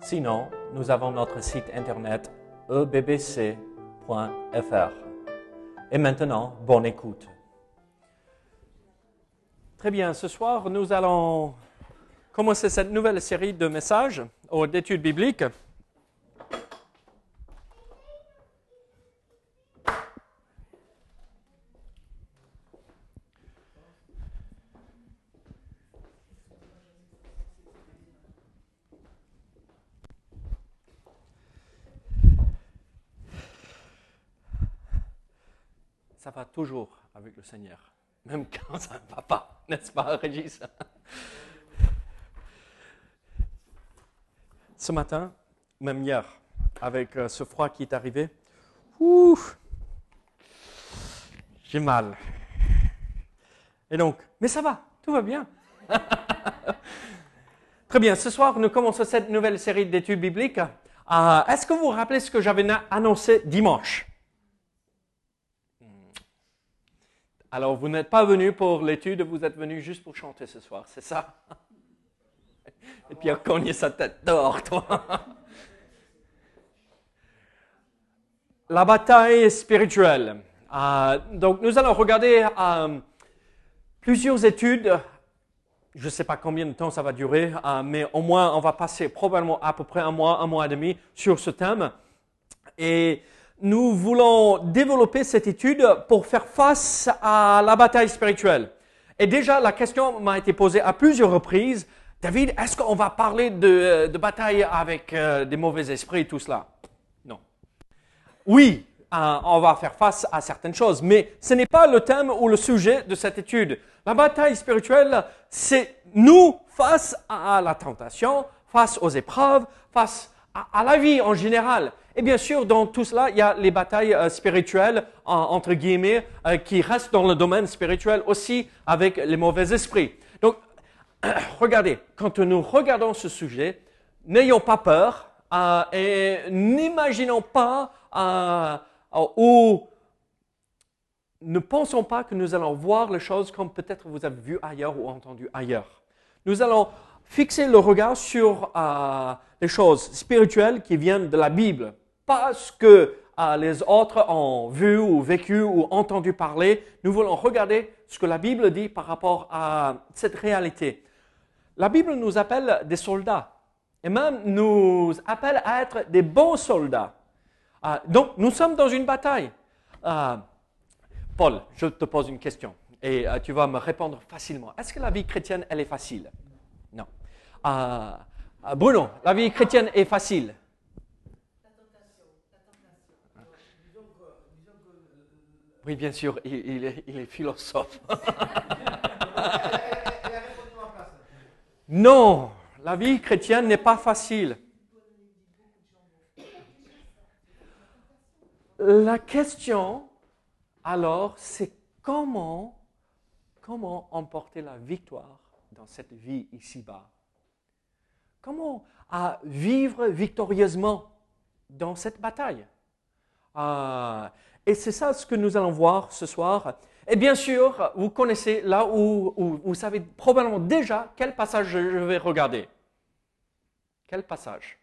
Sinon, nous avons notre site internet ebbc.fr. Et maintenant, bonne écoute. Très bien, ce soir, nous allons commencer cette nouvelle série de messages d'études bibliques. Ça va toujours avec le Seigneur, même quand ça ne va pas, n'est-ce pas, Régis? Ce matin, même hier, avec euh, ce froid qui est arrivé, j'ai mal. Et donc, mais ça va, tout va bien. Très bien, ce soir, nous commençons cette nouvelle série d'études bibliques. Euh, Est-ce que vous vous rappelez ce que j'avais annoncé dimanche? Alors, vous n'êtes pas venu pour l'étude, vous êtes venu juste pour chanter ce soir, c'est ça? Et puis, a cogné sa tête dehors, toi. La bataille spirituelle. Euh, donc, nous allons regarder euh, plusieurs études. Je ne sais pas combien de temps ça va durer, euh, mais au moins, on va passer probablement à peu près un mois, un mois et demi sur ce thème. Et nous voulons développer cette étude pour faire face à la bataille spirituelle. Et déjà, la question m'a été posée à plusieurs reprises. David, est-ce qu'on va parler de, de bataille avec euh, des mauvais esprits et tout cela? Non. Oui, euh, on va faire face à certaines choses, mais ce n'est pas le thème ou le sujet de cette étude. La bataille spirituelle, c'est nous face à la tentation, face aux épreuves, face à, la vie en général. Et bien sûr, dans tout cela, il y a les batailles euh, spirituelles, entre guillemets, euh, qui restent dans le domaine spirituel aussi avec les mauvais esprits. Donc, regardez, quand nous regardons ce sujet, n'ayons pas peur euh, et n'imaginons pas ou ne pensons pas que nous allons voir les choses comme peut-être vous avez vu ailleurs ou entendu ailleurs. Nous allons fixer le regard sur euh, les choses spirituelles qui viennent de la Bible, pas ce que euh, les autres ont vu ou vécu ou entendu parler. Nous voulons regarder ce que la Bible dit par rapport à cette réalité. La Bible nous appelle des soldats et même nous appelle à être des bons soldats. Euh, donc, nous sommes dans une bataille. Paul, je te pose une question et tu vas me répondre facilement. Est-ce que la vie chrétienne, elle est facile? Bruno, la vie chrétienne est facile Oui, bien sûr, il, est, il est philosophe. non, la vie chrétienne n'est pas facile. La question, alors, c'est comment emporter la victoire dans cette vie ici-bas? Comment à vivre victorieusement dans cette bataille? Ah, Et c'est ça ce que nous allons voir ce soir. Et bien sûr, vous connaissez là où, où vous savez probablement déjà quel passage je vais regarder. Quel passage?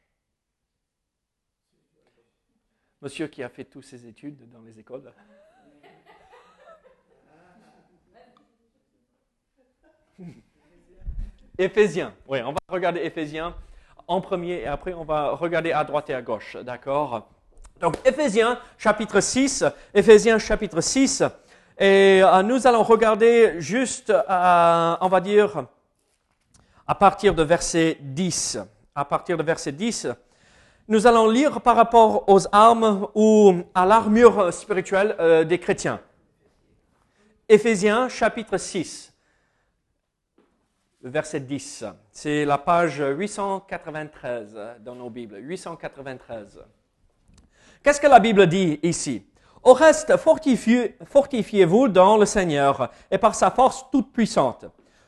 Monsieur qui a fait toutes ses études dans les écoles. Éphésiens. Oui, on va regarder Éphésiens en premier et après on va regarder à droite et à gauche. D'accord? Donc Éphésiens chapitre 6. Éphésiens chapitre 6. Et euh, nous allons regarder juste, euh, on va dire, à partir de verset 10. À partir de verset 10. Nous allons lire par rapport aux armes ou à l'armure spirituelle euh, des chrétiens. Éphésiens chapitre 6. Verset 10. C'est la page 893 dans nos Bibles. 893. Qu'est-ce que la Bible dit ici? Au reste, fortifiez-vous dans le Seigneur et par sa force toute puissante.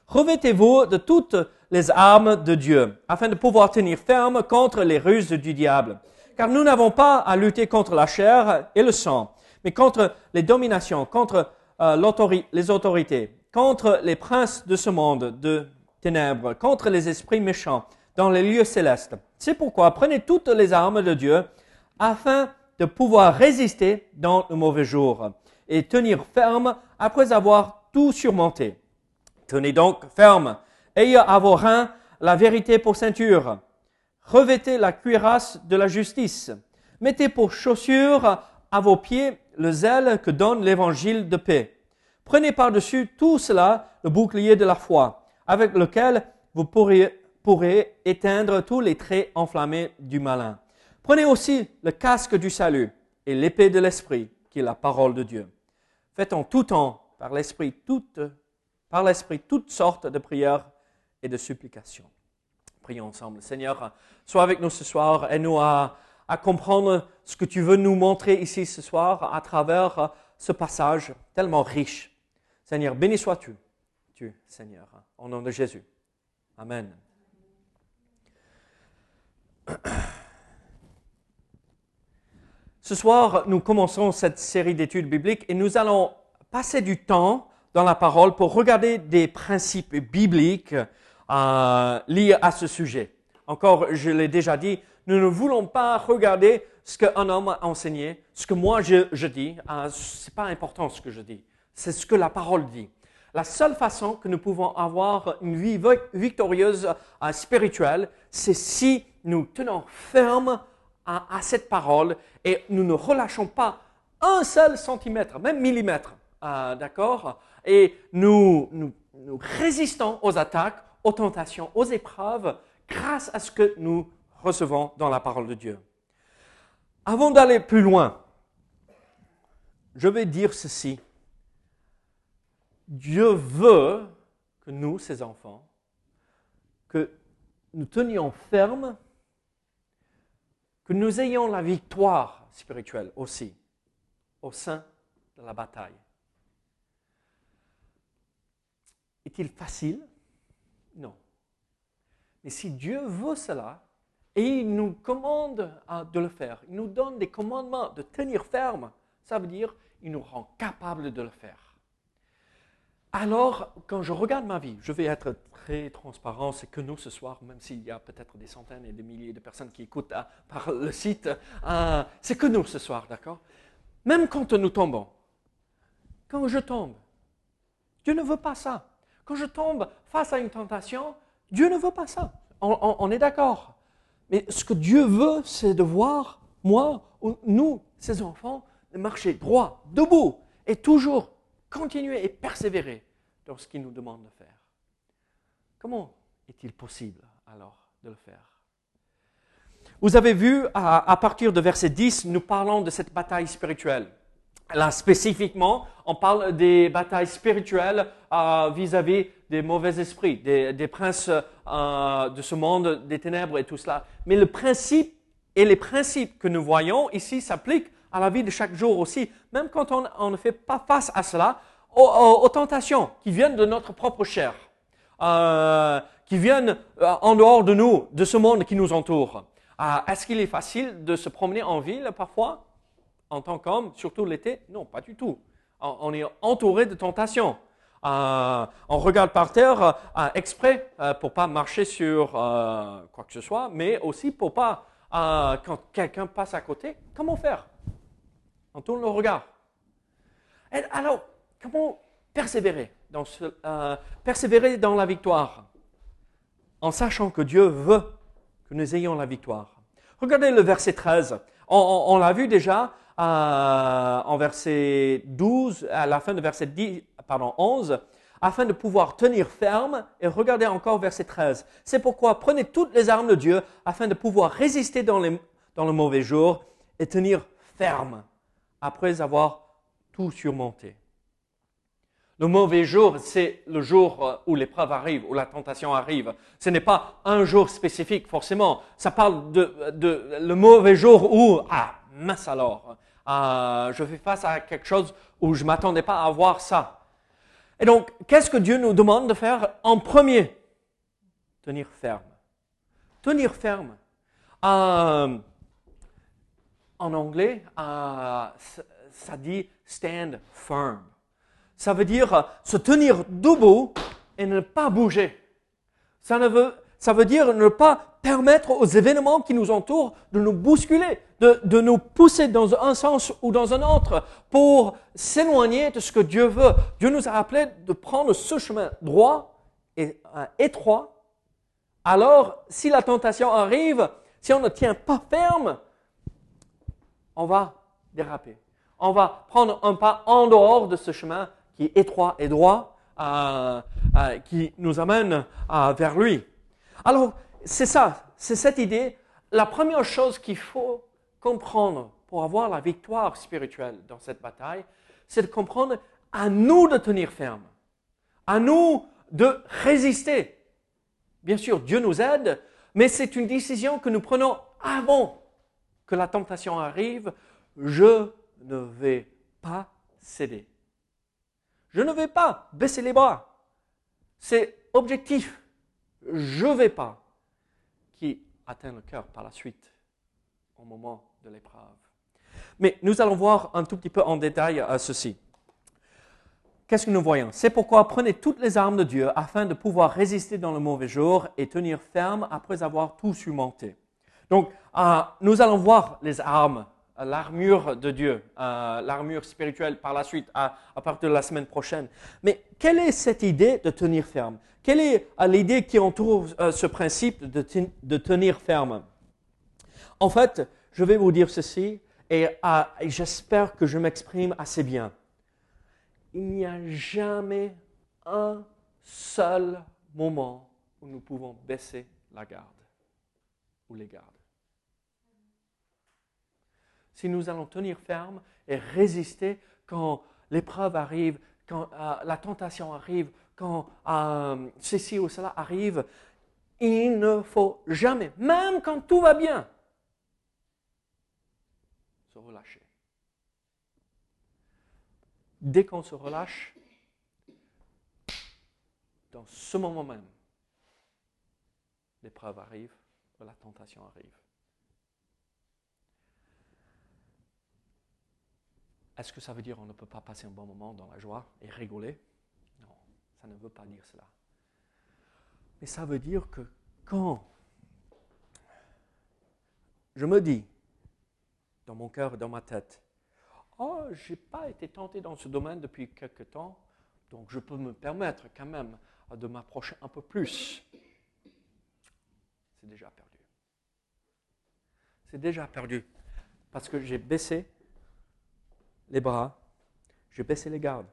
Revêtez-vous de toutes les armes de Dieu, afin de pouvoir tenir ferme contre les ruses du diable. Car nous n'avons pas à lutter contre la chair et le sang, mais contre les dominations, contre euh, les autorités, contre les princes de ce monde de ténèbres, contre les esprits méchants dans les lieux célestes. C'est pourquoi prenez toutes les armes de Dieu afin de pouvoir résister dans le mauvais jour et tenir ferme après avoir tout surmonté. Tenez donc ferme, ayez à vos reins la vérité pour ceinture, revêtez la cuirasse de la justice, mettez pour chaussure à vos pieds le zèle que donne l'évangile de paix. Prenez par-dessus tout cela le bouclier de la foi, avec lequel vous pourrez, éteindre tous les traits enflammés du malin. Prenez aussi le casque du salut et l'épée de l'esprit, qui est la parole de Dieu. Faites en tout temps, par l'esprit, toutes, par l'esprit, toutes sortes de prières et de supplications. Prions ensemble. Seigneur, sois avec nous ce soir. et nous à, à comprendre ce que tu veux nous montrer ici ce soir à travers ce passage tellement riche. Seigneur, béni sois-tu, tu, Seigneur, au nom de Jésus. Amen. Ce soir, nous commençons cette série d'études bibliques et nous allons passer du temps dans la parole pour regarder des principes bibliques euh, liés à ce sujet. Encore, je l'ai déjà dit, nous ne voulons pas regarder ce qu'un homme a enseigné, ce que moi je, dis. Euh, ce n'est pas important ce que je dis, c'est ce que la parole dit. La seule façon que nous pouvons avoir une vie victorieuse euh, spirituelle, c'est si nous tenons ferme à, cette parole et nous ne relâchons pas un seul centimètre, même millimètre, euh, d'accord? Et nous, résistons aux attaques, aux tentations, aux épreuves grâce à ce que nous recevons dans la parole de Dieu. Avant d'aller plus loin, je vais dire ceci. Dieu veut que nous, ses enfants, que nous tenions ferme que nous ayons la victoire spirituelle aussi au sein de la bataille. Est-il facile? Non. Mais si Dieu veut cela, et il nous commande de le faire, il nous donne des commandements de tenir ferme, ça veut dire il nous rend capables de le faire. Alors, quand je regarde ma vie, je vais être très transparent, c'est que nous ce soir, même s'il y a peut-être des centaines et des milliers de personnes qui écoutent hein, par le site, euh, c'est que nous ce soir, d'accord? Même quand nous tombons, quand je tombe, Dieu ne veut pas ça. Quand je tombe face à une tentation, Dieu ne veut pas ça. On, est d'accord. Mais ce que Dieu veut, c'est de voir moi, ou nous, ses enfants, marcher droit, debout, et toujours continuer et persévérer dans ce qu'il nous demande de faire. Comment est-il possible alors de le faire? Vous avez vu, à, partir de verset 10, nous parlons de cette bataille spirituelle. Là, spécifiquement, on parle des batailles spirituelles euh, vis-à-vis des mauvais esprits, des, princes euh, de ce monde, des ténèbres et tout cela. Mais le principe et les principes que nous voyons ici s'appliquent à la vie de chaque jour aussi, même quand on, ne fait pas face à cela, aux, tentations qui viennent de notre propre chair, euh, qui viennent euh, en dehors de nous, de ce monde qui nous entoure. Euh, est-ce qu'il est facile de se promener en ville parfois, en tant qu'homme, surtout l'été Non, pas du tout. On, est entouré de tentations. on regarde par terre exprès pour pas marcher sur quoi que ce soit, mais aussi pour pas quand quelqu'un passe à côté, comment faire? On tourne le regard. alors, comment persévérer dans, ce, euh, persévérer dans la victoire en sachant que Dieu veut que nous ayons la victoire Regardez le verset 13. On, l'a vu déjà euh, en verset 12, à la fin de verset 10, pardon, 11, afin de pouvoir tenir ferme. Et regardez encore verset 13. C'est pourquoi prenez toutes les armes de Dieu afin de pouvoir résister dans le mauvais jour et tenir ferme après avoir tout surmonté. Le mauvais jour, c'est le jour euh, où l'épreuve arrive, où la tentation arrive. Ce n'est pas un jour spécifique, forcément. Ça parle de, le mauvais jour où, ah, mince alors, euh, je fais face à quelque chose où je m'attendais pas à voir ça. Et donc, qu'est-ce que Dieu nous demande de faire en premier? Tenir ferme. Tenir ferme. Euh, en anglais, ça dit stand firm. Ça veut dire se tenir debout et ne pas bouger. Ça, ne veut, ça veut dire ne pas permettre aux événements qui nous entourent de nous bousculer, de, de nous pousser dans un sens ou dans un autre pour s'éloigner de ce que Dieu veut. Dieu nous a appelé de prendre ce chemin droit et euh, étroit. Alors, si la tentation arrive, si on ne tient pas ferme, on va déraper. On va prendre un pas en dehors de ce chemin qui est étroit et droit, euh, euh, qui nous amène euh, vers lui. Alors, c'est ça, c'est cette idée. La première chose qu'il faut comprendre pour avoir la victoire spirituelle dans cette bataille, c'est de comprendre à nous de tenir ferme, à nous de résister. Bien sûr, Dieu nous aide, mais c'est une décision que nous prenons avant que la tentation arrive. Je ne vais pas céder. Je ne vais pas baisser les bras. C'est objectif. Je ne vais pas. Qui atteint le cœur par la suite au moment de l'épreuve. Mais nous allons voir un tout petit peu en détail euh, ceci. Qu'est-ce que nous voyons? C'est pourquoi prenez toutes les armes de Dieu afin de pouvoir résister dans le mauvais jour et tenir ferme après avoir tout surmonté. Donc, euh, nous allons voir les armes l'armure de Dieu, euh, l'armure spirituelle par la suite, à, partir de la semaine prochaine. Mais quelle est cette idée de tenir ferme? Quelle est euh, l'idée qui entoure euh, ce principe de, de, tenir ferme? En fait, je vais vous dire ceci, et j'espère que je m'exprime assez bien. Il n'y a jamais un seul moment où nous pouvons baisser la garde ou les gardes si nous allons tenir ferme et résister quand l'épreuve arrive, quand euh, la tentation arrive, quand euh, ceci ou cela arrive, il ne faut jamais, même quand tout va bien, se relâcher. Dès qu'on se relâche, dans ce moment même, l'épreuve arrive, la tentation arrive. Est-ce que ça veut dire qu'on ne peut pas passer un bon moment dans la joie et rigoler? Non, ça ne veut pas dire cela. Mais ça veut dire que quand je me dis, dans mon cœur et dans ma tête, oh, je n'ai pas été tenté dans ce domaine depuis quelque temps, donc je peux me permettre quand même de m'approcher un peu plus. C'est déjà perdu. C'est déjà perdu. Parce que j'ai baissé les bras, je baissais les gardes.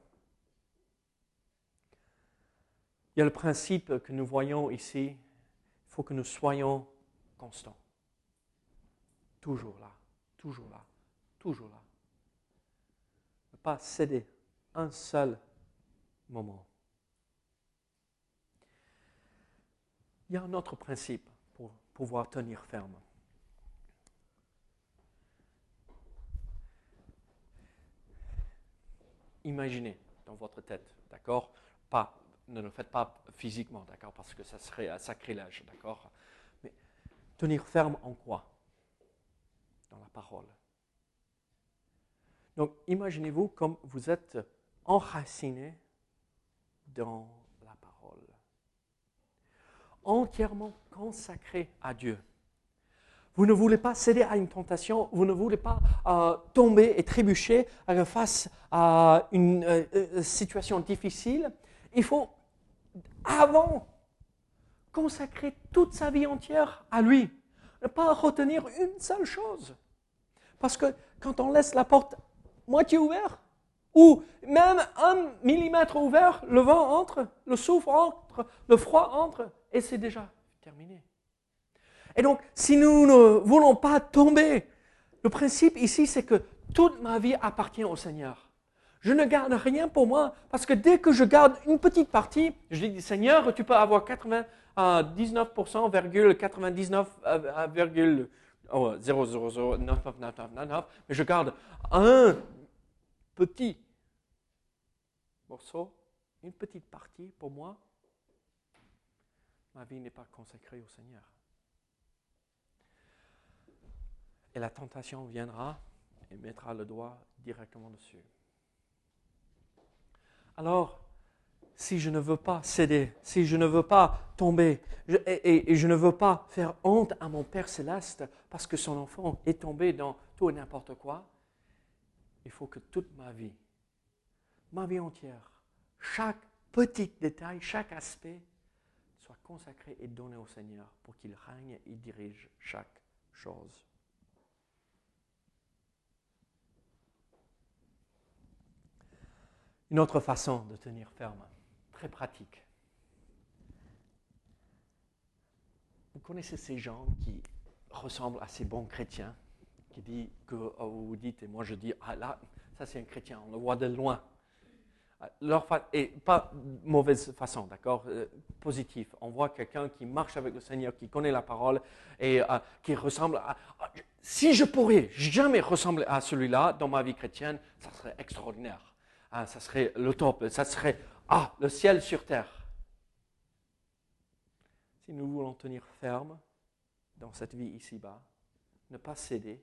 Il y a le principe que nous voyons ici, il faut que nous soyons constants. Toujours là, toujours là, toujours là. Ne pas céder un seul moment. Il y a un autre principe pour pouvoir tenir ferme. Imaginez dans votre tête, d'accord? Pas, ne le faites pas physiquement, d'accord? Parce que ça serait un sacrilège, d'accord? Mais tenir ferme en quoi? Dans la parole. Donc, imaginez-vous comme vous êtes enraciné dans la parole, entièrement consacré à Dieu. Vous ne voulez pas céder à une tentation, vous ne voulez pas euh, tomber et trébucher euh, face à une euh, situation difficile. Il faut, avant, consacrer toute sa vie entière à lui. Ne pas retenir une seule chose. Parce que quand on laisse la porte moitié ouverte, ou même un millimètre ouvert, le vent entre, le souffle entre, le froid entre, et c'est déjà terminé. Et donc, si nous ne voulons pas tomber, le principe ici, c'est que toute ma vie appartient au Seigneur. Je ne garde rien pour moi parce que dès que je garde une petite partie, je dis Seigneur, tu peux avoir 99,99, oh, 000, mais je garde un petit morceau, une petite partie pour moi. Ma vie n'est pas consacrée au Seigneur. Et la tentation viendra et mettra le doigt directement dessus. Alors, si je ne veux pas céder, si je ne veux pas tomber, et, je ne veux pas faire honte à mon Père céleste parce que son enfant est tombé dans tout et n'importe quoi, il faut que toute ma vie, ma vie entière, chaque petit détail, chaque aspect soit consacré et donné au Seigneur pour qu'il règne et dirige chaque chose. Une autre façon de tenir ferme, très pratique. Vous connaissez ces gens qui ressemblent à ces bons chrétiens, qui disent que oh, vous dites, et moi je dis, ah là, ça c'est un chrétien, on le voit de loin. Et pas mauvaise façon, d'accord euh, Positif. On voit quelqu'un qui marche avec le Seigneur, qui connaît la parole et euh, qui ressemble à. Si je pourrais jamais ressembler à celui-là dans ma vie chrétienne, ça serait extraordinaire ah, ça serait le top, ça serait ah, le ciel sur terre. Si nous voulons tenir ferme dans cette vie ici-bas, ne pas céder,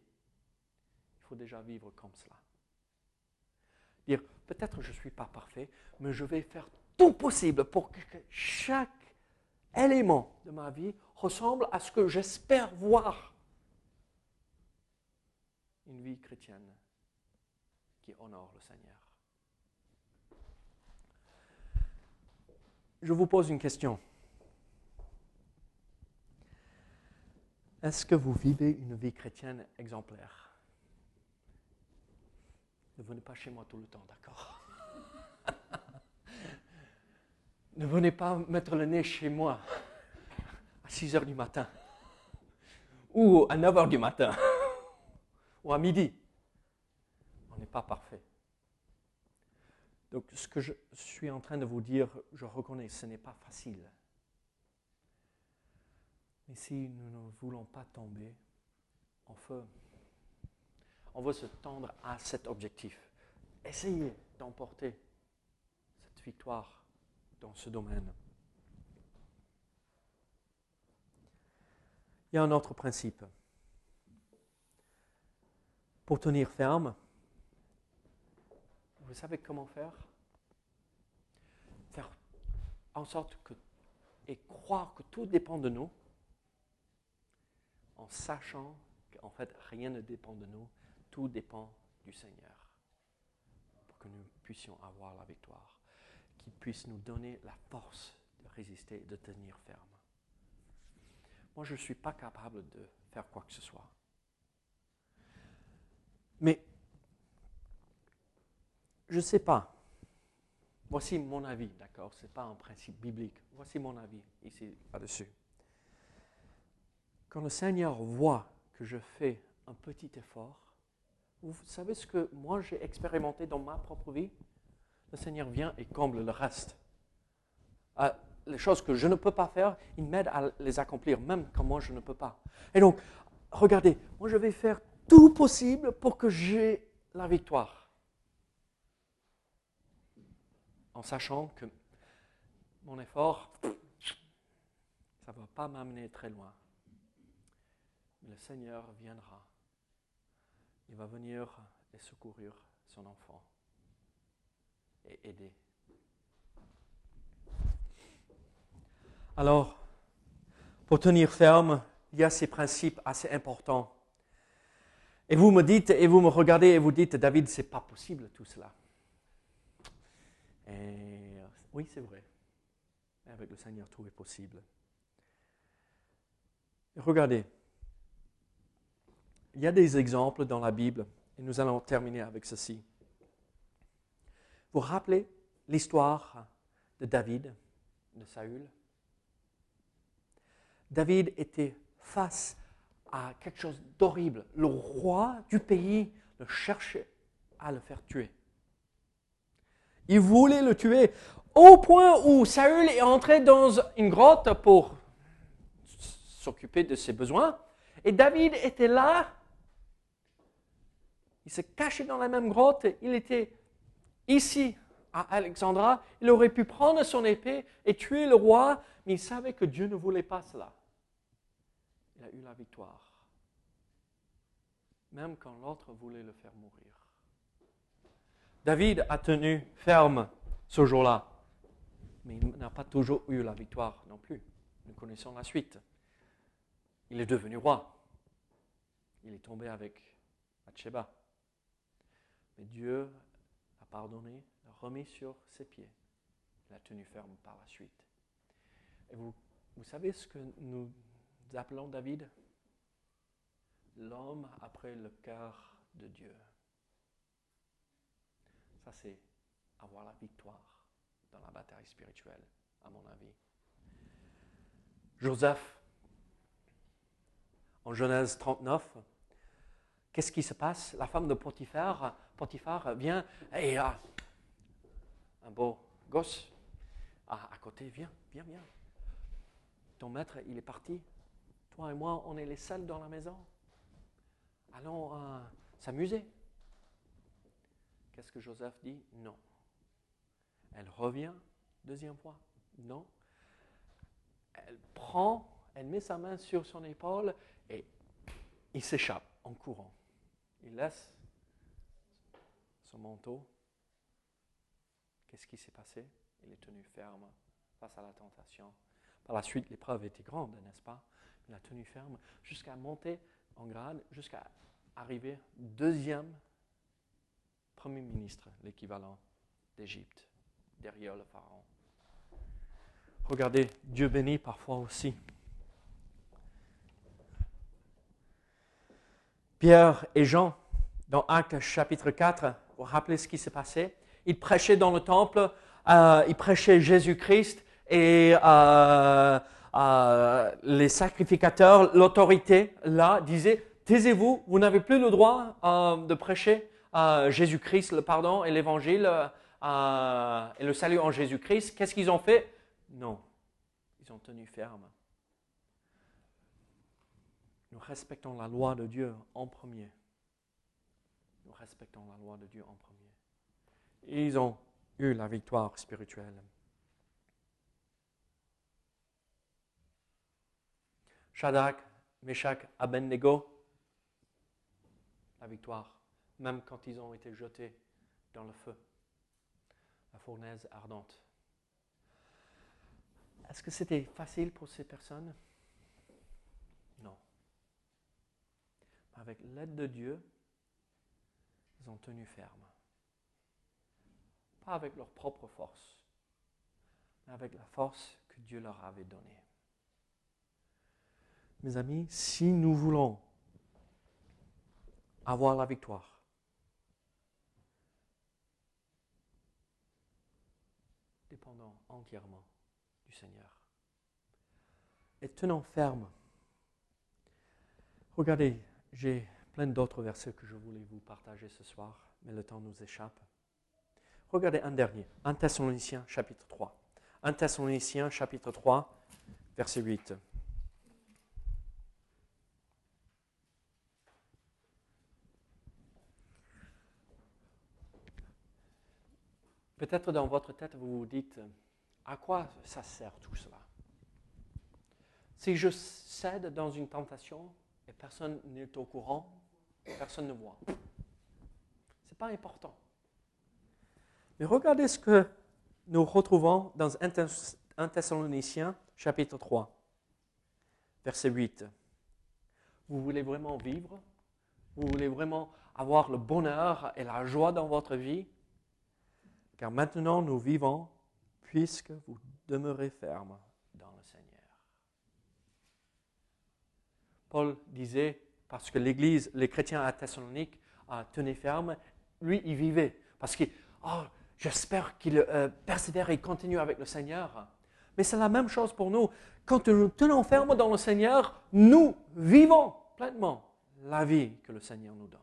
il faut déjà vivre comme cela. Dire, peut-être je ne suis pas parfait, mais je vais faire tout possible pour que chaque élément de ma vie ressemble à ce que j'espère voir. Une vie chrétienne qui honore le Seigneur. Je vous pose une question. Est-ce que vous vivez une vie chrétienne exemplaire? Ne venez pas chez moi tout le temps, d'accord? Ne venez pas mettre le nez chez moi à 6 heures du matin ou à 9 heures du matin ou à midi. On n'est pas parfait. Donc ce que je suis en train de vous dire, je reconnais, ce n'est pas facile. Mais si nous ne voulons pas tomber en feu, on veut se tendre à cet objectif. Essayez d'emporter cette victoire dans ce domaine. Il y a un autre principe. Pour tenir ferme, vous savez comment faire? Faire en sorte que, et croire que tout dépend de nous, en sachant qu'en fait rien ne dépend de nous, tout dépend du Seigneur, pour que nous puissions avoir la victoire, qu'il puisse nous donner la force de résister, de tenir ferme. Moi, je ne suis pas capable de faire quoi que ce soit. Mais je ne sais pas. Voici mon avis, d'accord? Ce n'est pas un principe biblique. Voici mon avis ici, là-dessus. Quand le Seigneur voit que je fais un petit effort, vous savez ce que moi j'ai expérimenté dans ma propre vie? Le Seigneur vient et comble le reste. Ah, les choses que je ne peux pas faire, il m'aide à les accomplir, même quand moi je ne peux pas. Et donc, regardez, moi je vais faire tout possible pour que j'ai la victoire. En sachant que mon effort, ça ne va pas m'amener très loin. Le Seigneur viendra. Il va venir et secourir son enfant et aider. Alors, pour tenir ferme, il y a ces principes assez importants. Et vous me dites, et vous me regardez et vous dites, David, c'est pas possible tout cela. Et euh, oui, c'est vrai. Avec le Seigneur, tout est possible. regardez, il y a des exemples dans la Bible, et nous allons terminer avec ceci. Vous vous rappelez l'histoire de David, de Saül? David était face à quelque chose d'horrible. Le roi du pays le cherchait à le faire tuer. Il voulait le tuer au point où Saül est entré dans une grotte pour s'occuper de ses besoins. Et David était là. Il s'est caché dans la même grotte. Il était ici à Alexandra. Il aurait pu prendre son épée et tuer le roi, mais il savait que Dieu ne voulait pas cela. Il a eu la victoire. Même quand l'autre voulait le faire mourir. David a tenu ferme ce jour-là, mais il n'a pas toujours eu la victoire non plus. Nous connaissons la suite. Il est devenu roi. Il est tombé avec Bathsheba. Mais Dieu a pardonné, l'a remis sur ses pieds. Il a tenu ferme par la suite. Et vous, vous savez ce que nous appelons David? L'homme après le cœur de Dieu. Ça, c'est avoir la victoire dans la bataille spirituelle, à mon avis. Joseph, en Genèse 39, qu'est-ce qui se passe? La femme de Potiphar, vient et a un beau gosse à, à côté, viens, viens, viens. Ton maître, il est parti. Toi et moi, on est les seuls dans la maison. Allons euh, s'amuser. Qu'est-ce que Joseph dit? Non. Elle revient, deuxième fois? Non. Elle prend, elle met sa main sur son épaule et il s'échappe en courant. Il laisse son manteau. Qu'est-ce qui s'est passé? Il est tenu ferme face à la tentation. Par la suite, l'épreuve était grande, n'est-ce pas? Il a tenu ferme jusqu'à monter en grade, jusqu'à arriver deuxième Premier ministre, l'équivalent d'Égypte, derrière le Pharaon. Regardez, Dieu bénit parfois aussi. Pierre et Jean, dans Actes chapitre 4, vous vous rappelez ce qui s'est passé? Ils prêchaient dans le temple, euh, ils prêchaient Jésus-Christ et euh, euh, les sacrificateurs, l'autorité, là, disaient, taisez-vous, vous n'avez plus le droit de prêcher Jésus-Christ, le pardon et l'évangile euh, et le salut en Jésus-Christ, qu'est-ce qu'ils ont fait? Non, ils ont tenu ferme. Nous respectons la loi de Dieu en premier. Nous respectons la loi de Dieu en premier. Ils ont eu la victoire spirituelle. Shadrach, Meshach, Abednego, la victoire même quand ils ont été jetés dans le feu, la fournaise ardente. Est-ce que c'était facile pour ces personnes? Non. Avec l'aide de Dieu, ils ont tenu ferme. Pas avec leur propre force, mais avec la force que Dieu leur avait donnée. Mes amis, si nous voulons avoir la victoire, entièrement du Seigneur. Et tenons ferme. Regardez, j'ai plein d'autres versets que je voulais vous partager ce soir, mais le temps nous échappe. Regardez un dernier, 1 Thessaloniciens chapitre 3. 1 Thessaloniciens chapitre 3, verset 8. Peut-être dans votre tête, vous vous dites, à quoi ça sert tout cela? Si je cède dans une tentation et personne n'est au courant, personne ne voit. Ce n'est pas important. Mais regardez ce que nous retrouvons dans 1 Thessaloniciens chapitre 3, verset 8. Vous voulez vraiment vivre? Vous voulez vraiment avoir le bonheur et la joie dans votre vie? Car maintenant nous vivons puisque vous demeurez ferme dans le Seigneur. Paul disait, parce que l'Église, les chrétiens à Thessalonique tenaient ferme, lui, il vivait. Parce que, oh, j'espère qu'il euh, persévère et continue avec le Seigneur. Mais c'est la même chose pour nous. Quand nous tenons ferme dans le Seigneur, nous vivons pleinement la vie que le Seigneur nous donne.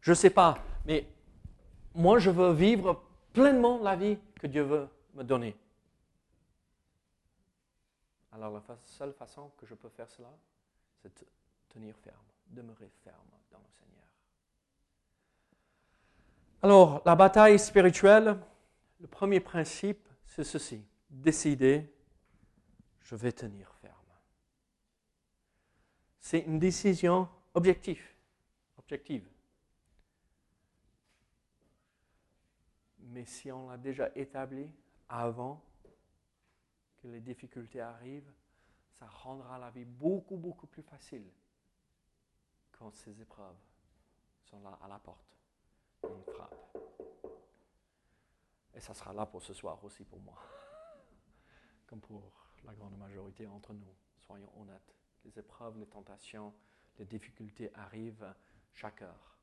Je ne sais pas, mais moi, je veux vivre pleinement la vie que Dieu veut me donner. Alors la seule façon que je peux faire cela, c'est de tenir ferme, demeurer ferme dans le Seigneur. Alors, la bataille spirituelle, le premier principe, c'est ceci. Décider, je vais tenir ferme. C'est une décision objective. objective. Mais si on l'a déjà établi avant que les difficultés arrivent, ça rendra la vie beaucoup, beaucoup plus facile quand ces épreuves sont là à la porte. Une frappe. Et ça sera là pour ce soir aussi pour moi, comme pour la grande majorité d'entre nous. Soyons honnêtes. Les épreuves, les tentations, les difficultés arrivent chaque heure.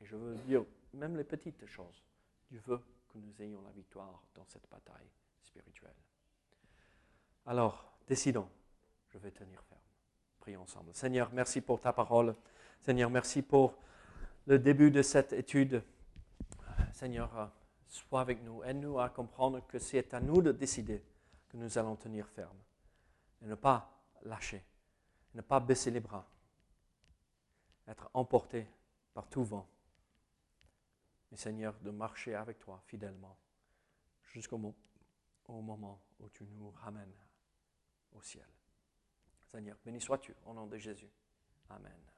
Et je veux dire, même les petites choses, Dieu veut que nous ayons la victoire dans cette bataille spirituelle. Alors, décidons, je vais tenir ferme. Prions ensemble. Seigneur, merci pour ta parole. Seigneur, merci pour le début de cette étude. Seigneur, sois avec nous. Aide-nous à comprendre que c'est à nous de décider que nous allons tenir ferme et ne pas lâcher, ne pas baisser les bras, être emporté par tout vent. Mais Seigneur, de marcher avec toi fidèlement jusqu'au moment où tu nous ramènes au ciel. Seigneur, béni sois-tu au nom de Jésus. Amen.